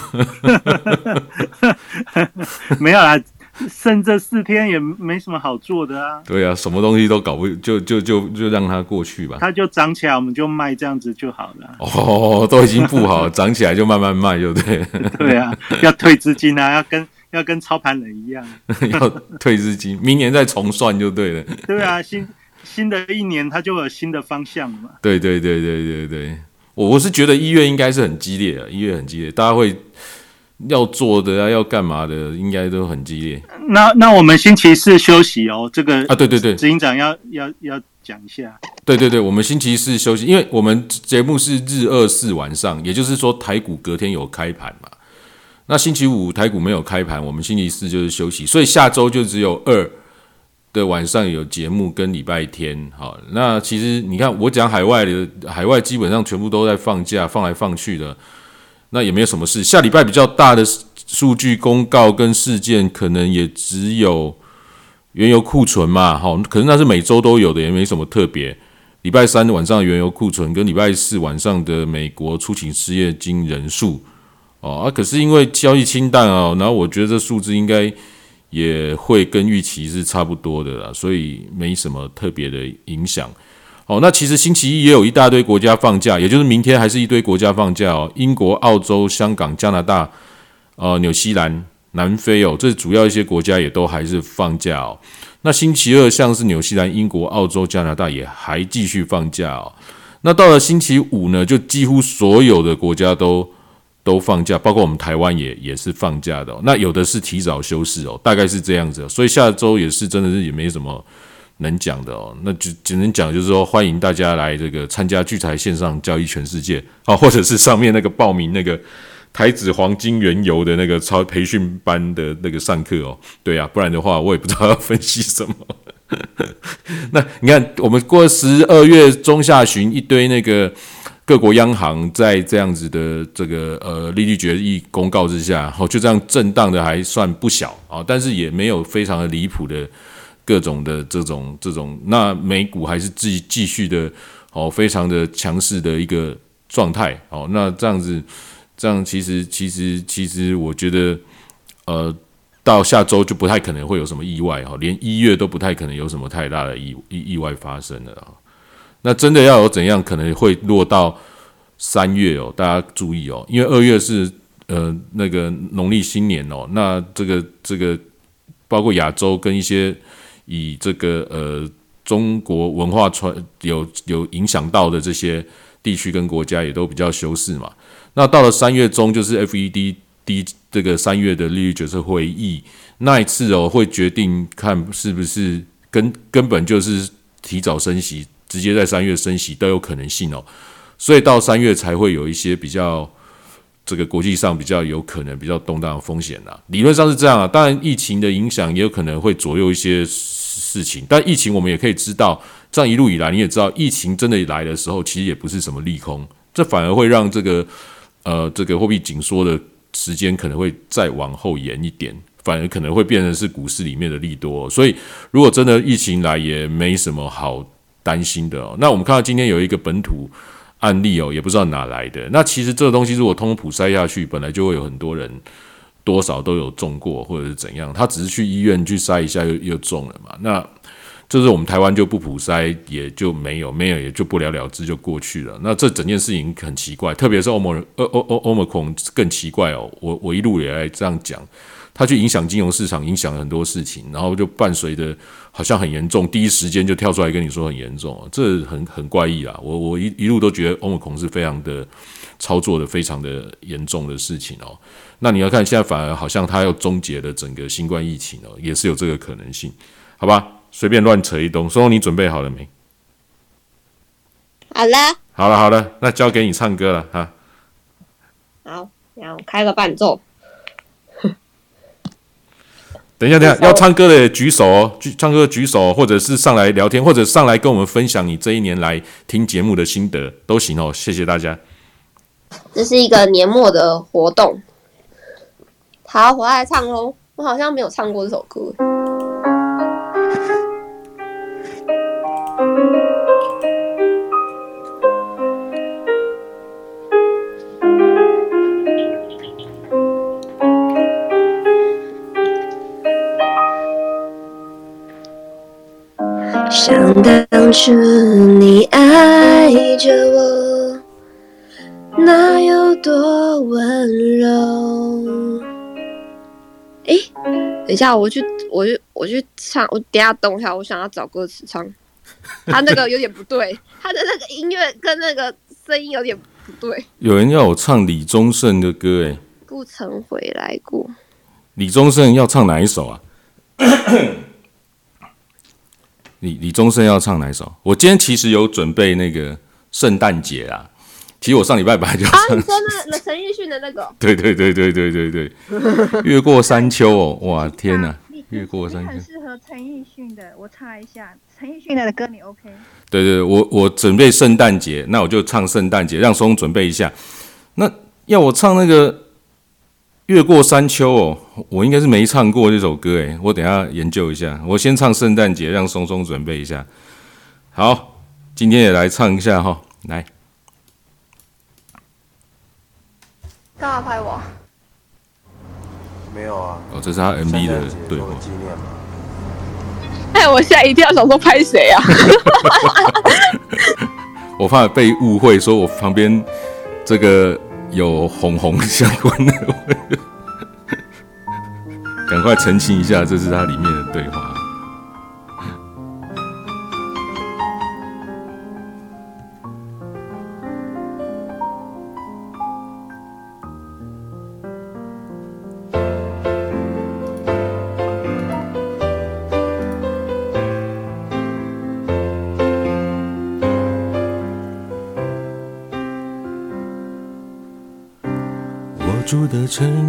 没有啦，剩这四天也没什么好做的啊。对啊，什么东西都搞不，就就就就让它过去吧。它就涨起来，我们就卖，这样子就好了。哦，都已经布好，涨起来就慢慢卖，就对了。对啊，要退资金啊，要跟要跟操盘人一样。要退资金，明年再重算就对了。对啊，新新的一年它就有新的方向了嘛。对对对对对对，我我是觉得一月应该是很激烈的，一月很激烈，大家会要做的啊，要干嘛的，应该都很激烈那那我们星期四休息哦，这个啊。对对对执行长要要要讲一下。对对对，我们星期四休息，因为我们节目是日二四晚上，也就是说台股隔天有开盘嘛。那星期五台股没有开盘，我们星期四就是休息，所以下周就只有二的晚上有节目跟礼拜天。好，那其实你看我讲海外的，海外基本上全部都在放假，放来放去的，那也没有什么事。下礼拜比较大的数据公告跟事件，可能也只有原油库存嘛，好，可是那是每周都有的，也没什么特别。礼拜三晚上的原油库存跟礼拜四晚上的美国出勤失业金人数哦啊，可是因为交易清淡哦，然后我觉得这数字应该也会跟预期是差不多的啦，所以没什么特别的影响。哦，那其实星期一也有一大堆国家放假，也就是明天还是一堆国家放假哦，英国、澳洲、香港、加拿大、呃、纽西兰、南非哦，这主要一些国家也都还是放假哦。那星期二像是纽西兰、英国、澳洲、加拿大也还继续放假哦。那到了星期五呢，就几乎所有的国家都都放假，包括我们台湾也也是放假的、那有的是提早休市哦，大概是这样子、所以下周也是真的是也没什么能讲的哦。那就只能讲就是说，欢迎大家来这个参加聚财线上交易全世界啊、或者是上面那个报名那个。台子黄金原油的那个超培训班的那个上课哦，对啊，不然的话我也不知道要分析什么。那你看，我们过十二月中下旬，一堆那个各国央行在这样子的这个呃利率决议公告之下，哦，就这样震荡的还算不小啊，但是也没有非常的离谱的各种的这种这种，那美股还是继继续的哦，非常的强势的一个状态哦，那这样子。这样其实其实其实，我觉得，呃，到下周就不太可能会有什么意外哈，连一月都不太可能有什么太大的意意外发生了啊。那真的要有怎样，可能会落到三月哦，大家注意哦，因为二月是呃那个农历新年哦，那这个这个包括亚洲跟一些以这个呃中国文化传有有影响到的这些地区跟国家，也都比较休市嘛。那到了三月中，就是 FED 第这个三月的利率决策会议那一次哦，会决定看是不是根根本就是提早升息，直接在三月升息都有可能性哦。所以到三月才会有一些比较这个国际上比较有可能比较动荡的风险呐。理论上是这样啊，当然疫情的影响也有可能会左右一些事情，但疫情我们也可以知道，这样一路以来你也知道，疫情真的来的时候，其实也不是什么利空，这反而会让这个。呃，这个货币紧缩的时间可能会再往后延一点，反而可能会变成是股市里面的利多。所以，如果真的疫情来，也没什么好担心的哦。那我们看到今天有一个本土案例哦，也不知道哪来的。那其实这个东西如果通普筛下去，本来就会有很多人多少都有中过，或者是怎样。他只是去医院去筛一下，又又中了嘛？那就是我们台湾就不普筛，也就没有，没有也就不了了之就过去了。那这整件事情很奇怪，特别是欧盟欧欧欧欧盟孔更奇怪哦。我我一路也来这样讲，它去影响金融市场，影响很多事情，然后就伴随着好像很严重，第一时间就跳出来跟你说很严重，这很很怪异啊。我我一一路都觉得欧盟恐是非常的操作的非常的严重的事情哦。那你要看现在反而好像它要终结了整个新冠疫情哦，也是有这个可能性，好吧？随便乱扯一通，松松，你准备好了没？好了，好了，好了，那交给你唱歌了哈。好，然后开个伴奏。等一下，等一下，要唱歌的举手哦，举唱歌举手，或者是上来聊天，或者上来跟我们分享你这一年来听节目的心得都行哦。谢谢大家。这是一个年末的活动。好，我来唱喽。我好像没有唱过这首歌。想当初你爱着我，那有多温柔？诶，等一下，我去，我去，我去唱。我等下等一下，我想要找歌词唱。他那个有点不对，他的那个音乐跟那个声音有点不对。有人要我唱李宗盛的歌，哎，不曾回来过。李宗盛要唱哪一首啊？李李宗盛要唱哪一首？我今天其实有准备那个圣诞节啊。其实我上礼拜本来就啊，你说那那陈奕迅的那个？对对对对对对对，越过山丘哦，哇天哪！越过山丘很适合陈奕迅的，我唱一下陈奕迅的歌，你 OK？对对，我我准备圣诞节，那我就唱圣诞节，让松准备一下。那要我唱那个越过山丘哦，我应该是没唱过这首歌诶，我等下研究一下。我先唱圣诞节，让松松准备一下。好，今天也来唱一下哈，来。干嘛拍我？没有啊。哦，这是他 MV 的对话。纪念嘛。哎，我吓一跳，想说拍谁啊？我怕被误会，说我旁边这个有红红相关的，赶快澄清一下，这是它里面的对话。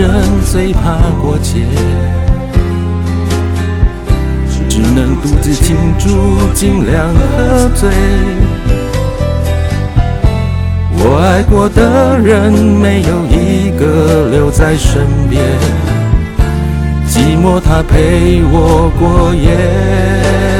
人最怕过节，只能独自庆祝，尽量喝醉。我爱过的人，没有一个留在身边，寂寞它陪我过夜。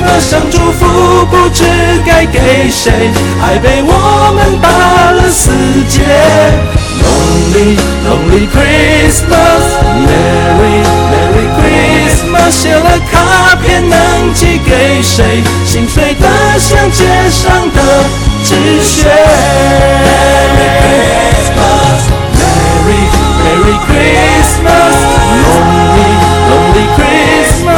Lonely Lonely Christmas，想祝福不知该给谁，爱被我们打了死结。Lonely Lonely Christmas, Merry Merry Christmas，写了卡片能寄给谁？心碎的像街上的纸屑。Merry Merry Christmas, Lonely Lonely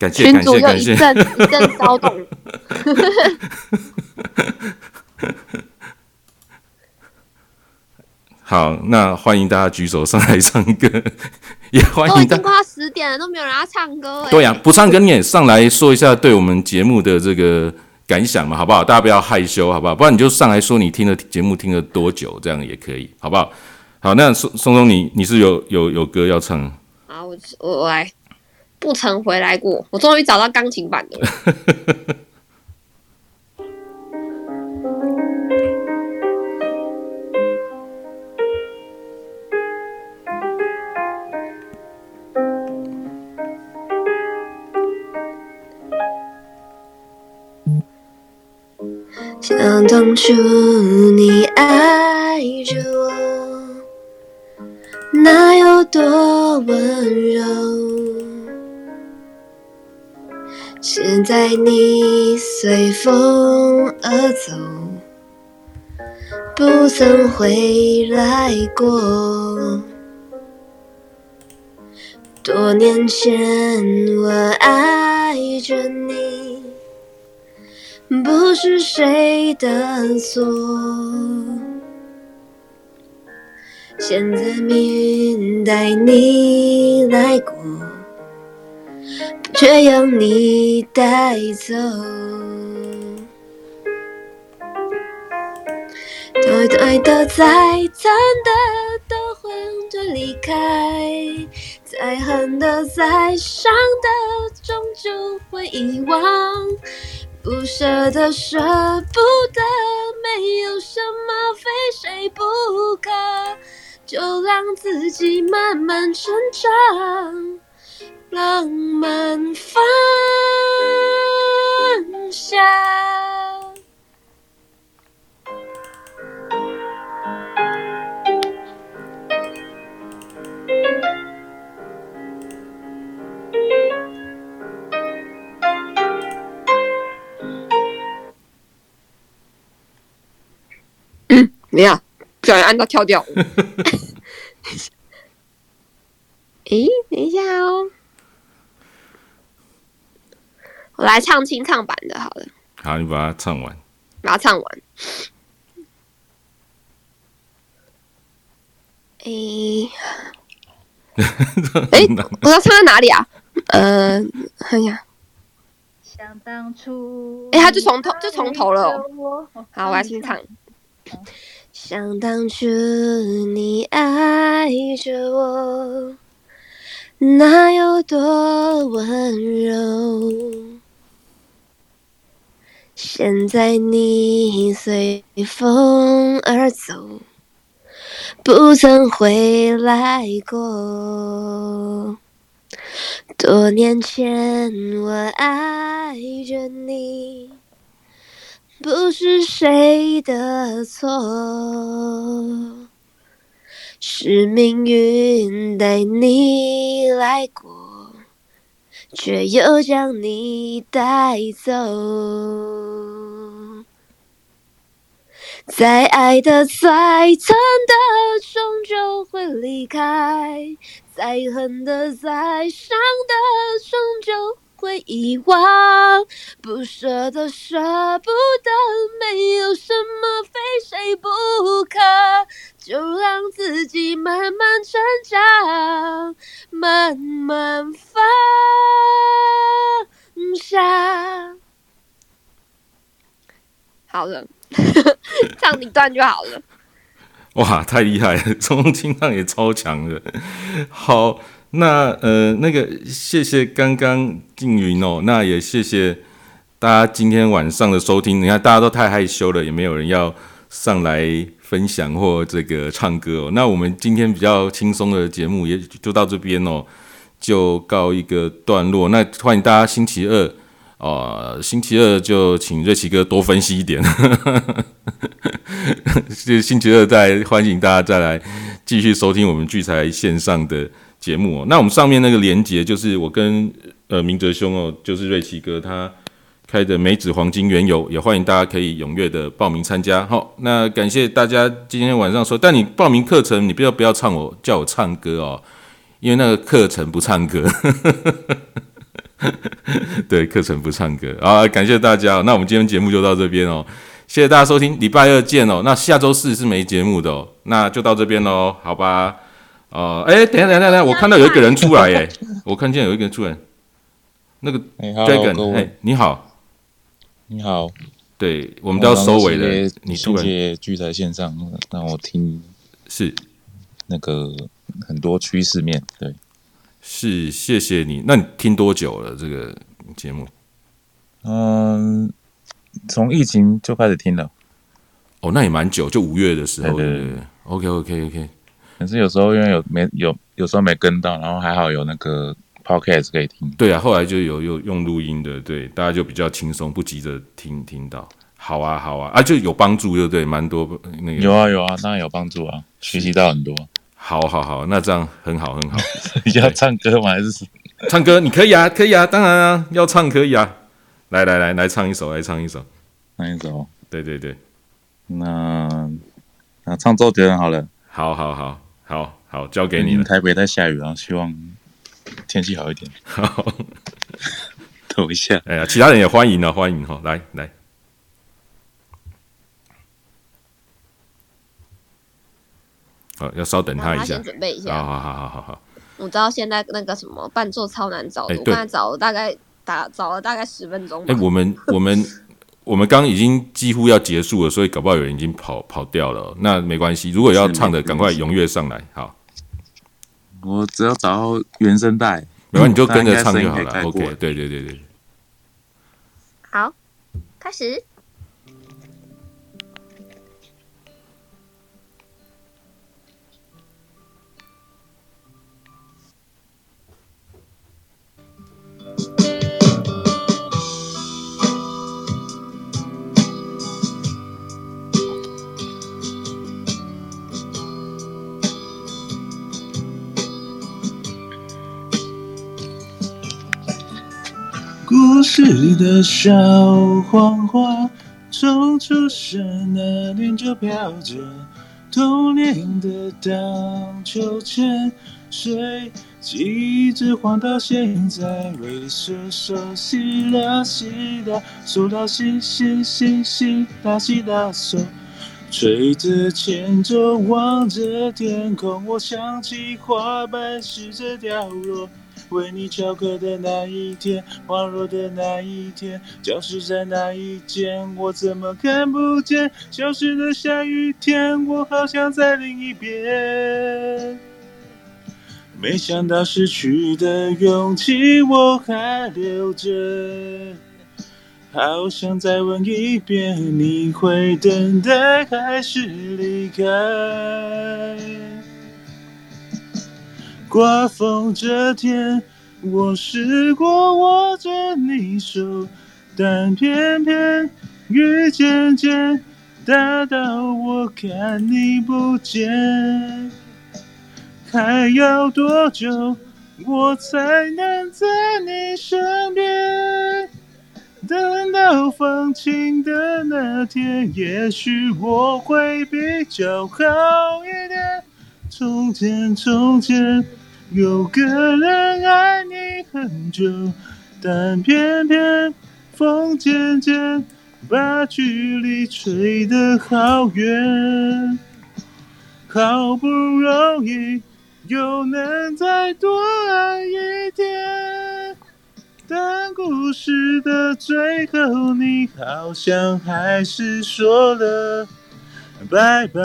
感谢群感谢感谢。主又一阵一阵骚动。好，那欢迎大家举手上来唱歌，也欢迎大都已经快要十点了，都没有人要唱歌哎。对呀、不唱歌你也上来说一下对我们节目的这个感想嘛，好不好？大家不要害羞，好不好？不然你就上来说你听了节目听了多久，这样也可以，好不好？好，那松松松你你是有有有歌要唱？好，我我我来，不曾回来过，我终于找到钢琴版的了。想当初你爱着我，那有多温柔？现在你随风而走，不曾回来过。多年前我爱着你，不是谁的错。现在命运带你来过，却要你带走。对对的，再惨的都会对离开，再恨的，再伤的，终究会遗忘。不舍得，舍不得，没有什么非谁不可，就让自己慢慢成长，浪漫放下。没有，不小心按到跳掉。诶，等一下哦，我来唱清唱版的，好了，好，你把它唱完。把它唱完。诶，诶，我要唱到哪里啊？呃，看一下，想当初，诶，他就从头就从头了。好，我要清唱。想当初你爱着我，那有多温柔？现在你随风而走，不曾回来过。多年前我爱着你。不是谁的错，是命运带你来过，却又将你带走。再爱的再疼的，终究会离开；再恨的再伤的，终究会遗忘。不舍得，舍不得，没有什么非谁不可，就让自己慢慢成长，慢慢放下。好了，唱一段就好了。哇，太厉害了，中清唱也超强的。好，那呃，那个谢谢刚刚静云哦，那也谢谢大家今天晚上的收听。你看大家都太害羞了，也没有人要上来分享或这个唱歌哦。那我们今天比较轻松的节目也就到这边哦，就告一个段落。那欢迎大家星期二。哦，星期二就请瑞奇哥多分析一点，就星期二再欢迎大家再来继续收听我们聚财线上的节目哦。那我们上面那个连接就是我跟呃明哲兄哦，就是瑞奇哥他开的梅子黄金原油，也欢迎大家可以踊跃的报名参加。好，那感谢大家今天晚上说，但你报名课程，你不要不要唱我叫我唱歌哦，因为那个课程不唱歌。对，课程不唱歌啊！感谢大家，那我们今天节目就到这边哦，谢谢大家收听，礼拜二见哦。那下周四是没节目的哦，那就到这边喽，好吧？哦，哎，等下等下等下，我看到有一个人出来，哎，我看见有一个人出来，那个 Dragon，哎，你好，你好，对我们都要收尾了，你谢谢聚在线上让我听是那个很多趋势面对。是，谢谢你。那你听多久了这个节目？嗯，从疫情就开始听了。哦，那也蛮久，就五月的时候。对对对。OK，OK，OK。可是有时候因为有没有，有时候没跟到，然后还好有那个 Podcast 可以听。对啊，后来就有有用录音的，对，大家就比较轻松，不急着听听到。好啊，好啊，啊，就有帮助，对不对？蛮多那个。有啊，有啊，当然有帮助啊，学习到很多。好好好，那这样很好很好。要唱歌吗？还是唱歌？你可以啊，可以啊，当然啊，要唱可以啊。来来来，来唱一首，来唱一首，唱一首。对对对，那那唱周杰伦好了。好好好好好，交给你了。台北在下雨啊，希望天气好一点。好，等一下。哎呀，其他人也欢迎啊，欢迎哈，来来。好，要稍等他一下，先准备一下。好好好好好好。我知道现在那个什么伴奏超难找的，我刚才找了大概打找了大概十分钟。哎，我们我们 我们刚已经几乎要结束了，所以搞不好有人已经跑跑掉了。那没关系，如果要唱的，赶快踊跃上来。好，我只要找到原声带，没关系，你就跟着唱就好了。OK，对对对对。好，开始。故事里的小黄花，从出生那年就飘着童年的荡秋千，谁记一直晃到现在？为什么西啦西啦，嗦啦西西西西啦西啦嗦，吹着前奏，望着天空，我想起花瓣试着掉落。为你翘课的那一天，花落的那一天，教室在哪一间？我怎么看不见？消失的下雨天，我好像在另一边。没想到失去的勇气我还留着，好想再问一遍，你会等待还是离开？刮风这天，我试过握着你手，但偏偏雨渐渐大到我看你不见。还要多久我才能在你身边？等到放晴的那天，也许我会比较好一点。从前，从前有个人爱你很久，但偏偏风渐渐把距离吹得好远。好不容易又能再多爱一点，但故事的最后，你好像还是说了拜拜。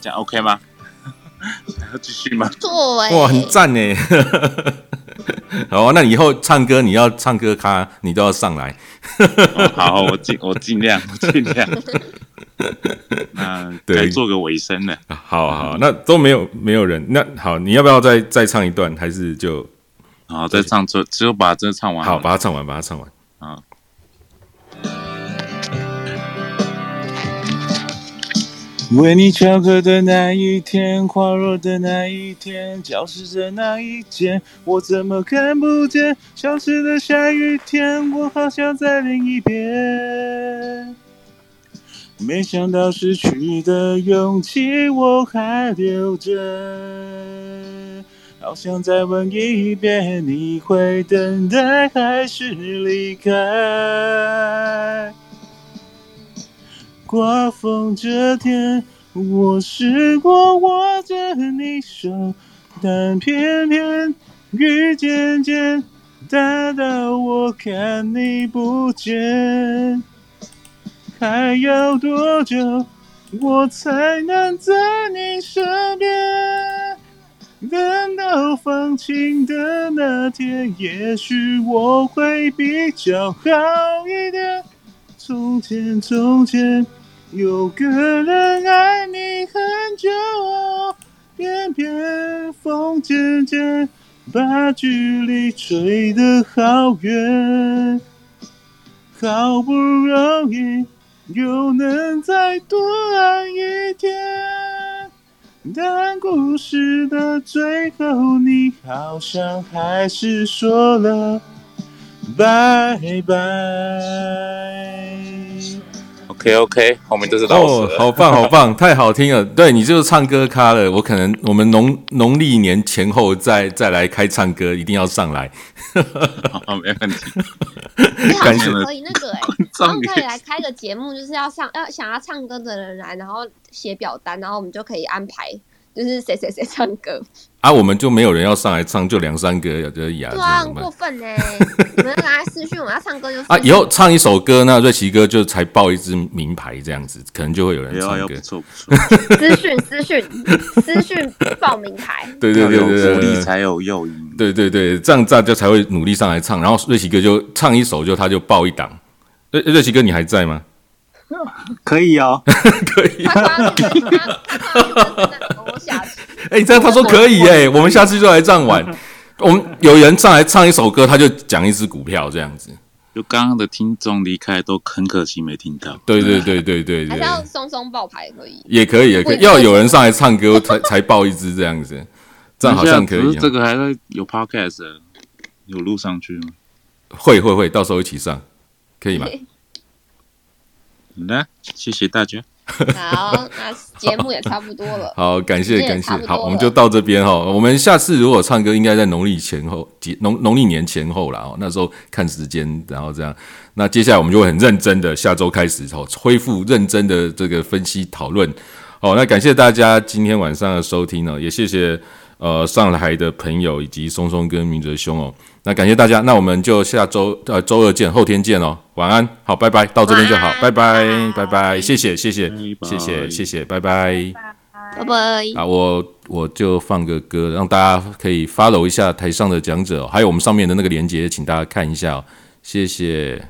这样 OK 吗？还要继续吗？对，哇，很赞呢。好啊，那以后唱歌你要唱歌咖，你都要上来。哦好，我尽我尽量，我尽量。那对该做个尾声了。好好，那都没有没有人。那好，你要不要再再唱一段？还是就好，再唱就只有把这唱完。好把它唱完，把它唱完。为你翘课的那一天，花落的那一天，教室的那一间，我怎么看不见？消失的下雨天，我好像在另一边。没想到失去的勇气我还留着，好想再问一遍，你会等待还是离开？刮风这天，我试过握着你手，但偏偏雨渐渐大到我看你不见。还要多久我才能在你身边？等到放晴的那天，也许我会比较好一点。从前，从前有个人爱你很久，偏偏风渐渐把距离吹得好远。好不容易又能再多爱一天，但故事的最后，你好像还是说了拜拜。OK OK，后面就是哦，好棒，好棒，太好听了。对你就是唱歌咖了，我可能我们农农历年前后再再来开唱歌，一定要上来。好，没问题。你好感谢像可以那个哎、然后可以来开个节目，就是要上要想要唱歌的人来，然后写表单，然后我们就可以安排，就是谁谁谁唱歌。啊，我们就没有人要上来唱，就两三个而已啊。对啊，过分呢、你们来私讯我要唱歌就啊，以后唱一首歌，那瑞奇哥就才报一支名牌，这样子可能就会有人唱歌哎呦哎呦不。错不错，私讯私讯私讯报名牌。对对对对要有对对福利才有诱因。对对对，这样大家才会努力上来唱。然后瑞奇哥就唱一首，就他就报一档。瑞瑞奇哥，你还在吗？可以哦。可以。他他他他他我下去。哎、这样他说可以哎、我们下次就来这样玩。我们有人上来唱一首歌，他就讲一只股票这样子。就刚刚的听众离开都很可惜没听到。对对对对对对还是，要松松爆牌可以。也可以也可以，要有人上来唱歌才才爆一支这样子，这样好像可以、这哦。个还在有 podcast，有录上去吗？会会会，到时候一起上，可以吗？好的，谢谢大家。好，那节目也差不多了。好，感谢感谢好，我们就到这边哈。我们下次如果唱歌，应该在农历前后，节农农历年前后了。哦，那时候看时间，然后这样。那接下来我们就会很认真的，下周开始哦，恢复认真的这个分析讨论。好，那感谢大家今天晚上的收听哦，也谢谢呃上来的朋友以及松松跟明哲兄哦。那感谢大家，那我们就下周呃周二见，后天见哦。晚安，好，拜拜，到这边就好，拜拜，拜拜谢谢谢谢谢谢谢谢，拜拜。拜拜。啊，我我就放个歌，让大家可以 follow 一下台上的讲者哦、还有我们上面的那个链接，请大家看一下、哦，谢谢。